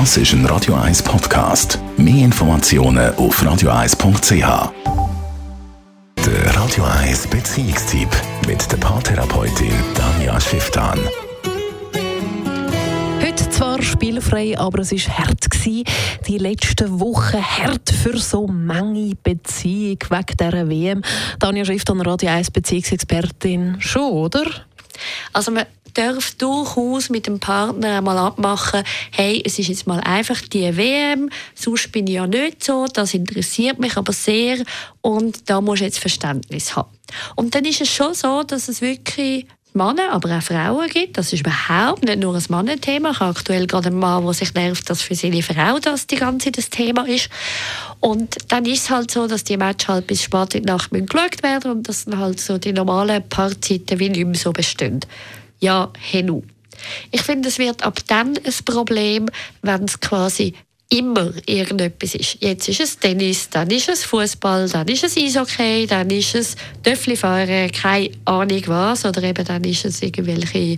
Das ist ein Radio 1 Podcast. Mehr Informationen auf radio1.ch. Der Radio 1 Beziehungstyp mit der Paartherapeutin Danja Schifftan. Heute zwar spielfrei, aber es war hart. Gewesen. Die letzten Wochen hart für so manche Beziehungen wegen dieser WM. Danja Schifftan, Radio 1 Beziehungsexpertin. Schon, oder? Also man darf durchaus mit dem Partner einmal abmachen, hey, es ist jetzt mal einfach die WM, sonst bin ich ja nicht so, das interessiert mich aber sehr und da muss jetzt Verständnis haben. Und dann ist es schon so, dass es wirklich Männer, aber auch Frauen gibt. Das ist überhaupt nicht nur ein Mannenthema. Ich habe aktuell gerade einen Mann, der sich nervt, dass für seine Frau das die ganze das Thema ist. Und dann ist es halt so, dass die Matches halt bis spät in die Nacht geschaut werden und dass dann halt so die normalen Paarzeiten wie nicht mehr so bestehen. Ja, henu. Ich finde, es wird ab dann ein Problem, wenn es quasi immer irgendetwas ist. Jetzt ist es Tennis, dann ist es Fußball, dann ist es Eishockey, dann ist es Töfflifahren, keine Ahnung was, oder eben dann ist es irgendwelche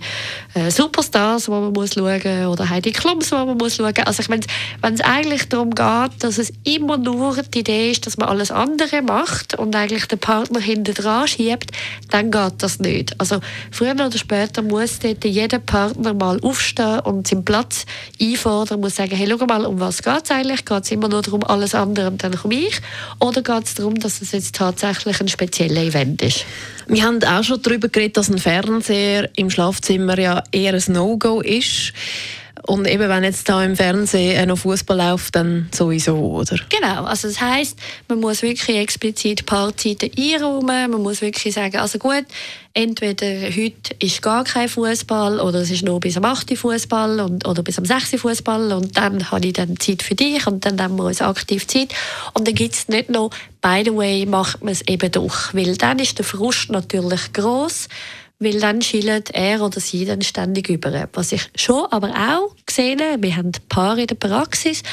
äh, Superstars, wo man muss schauen, oder Heidi Klums, wo man muss schauen. Also ich meine, wenn es eigentlich darum geht, dass es immer nur die Idee ist, dass man alles andere macht und eigentlich den Partner hinten dran schiebt, dann geht das nicht. Also früher oder später muss jeder Partner mal aufstehen und seinen Platz einfordern, muss sagen, hey, schau mal, um was geht es eigentlich? Geht es immer nur darum, alles andere und dann komme ich? Oder geht es darum, dass es jetzt tatsächlich ein spezieller Event ist? Wir haben auch schon darüber geredet, dass ein Fernseher im Schlafzimmer ja eher ein No-Go ist. Und eben, wenn jetzt da im Fernsehen noch Fußball läuft, dann sowieso, oder? Genau. Also das heißt, man muss wirklich explizit Paarzeiten einräumen. Man muss wirklich sagen, also gut, entweder heute ist gar kein Fußball oder es ist nur bis am 8. Fußball oder bis am 6. Fußball und dann habe ich dann Zeit für dich und dann nehmen wir uns aktiv Zeit. Und dann gibt es nicht noch, by the way, macht man es eben doch. Weil dann ist der Frust natürlich groß weil dann schillt er oder sie dann ständig über. Was ich schon aber auch gesehen habe, wir haben Paare in der Praxis,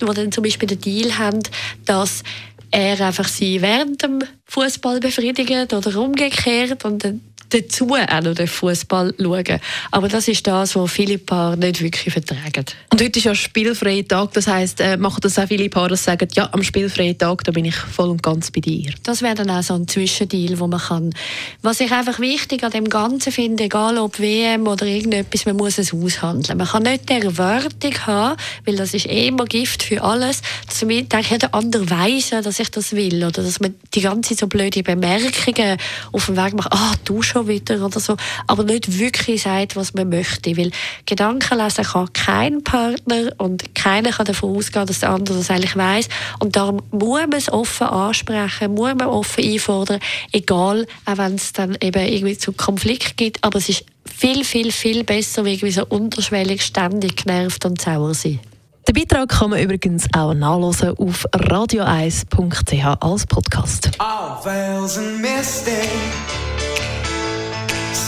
die dann zum Beispiel den Deal haben, dass er einfach sie während dem Fußball befriedigt oder umgekehrt und dann dazu auch noch den Fußball schauen. Aber das ist das, was viele Paare nicht wirklich vertragen. Und heute ist ja spielfreier Tag, das heisst, äh, machen das auch viele Paare, die sagen, ja, am spielfreien Tag, da bin ich voll und ganz bei dir. Das wäre dann auch so ein Zwischendeal, wo man kann. Was ich einfach wichtig an dem Ganzen finde, egal ob WM oder irgendetwas, man muss es aushandeln. Man kann nicht die Erwartung haben, weil das ist eh immer Gift für alles, dass jeder andere weiss dass ich das will oder dass man die ganze Zeit so blöde Bemerkungen auf dem Weg macht, ah, du schon wieder oder so, aber nicht wirklich sagt, was man möchte, weil Gedanken lesen kann kein Partner und keiner kann davon ausgehen, dass der andere das eigentlich weiß und darum muss man es offen ansprechen, muss man offen einfordern, egal, auch wenn es dann eben irgendwie zu Konflikt gibt, aber es ist viel, viel, viel besser, wie irgendwie so unterschwellig ständig genervt und sauer sein. Den Beitrag kann man übrigens auch nachlesen auf radio1.ch als Podcast.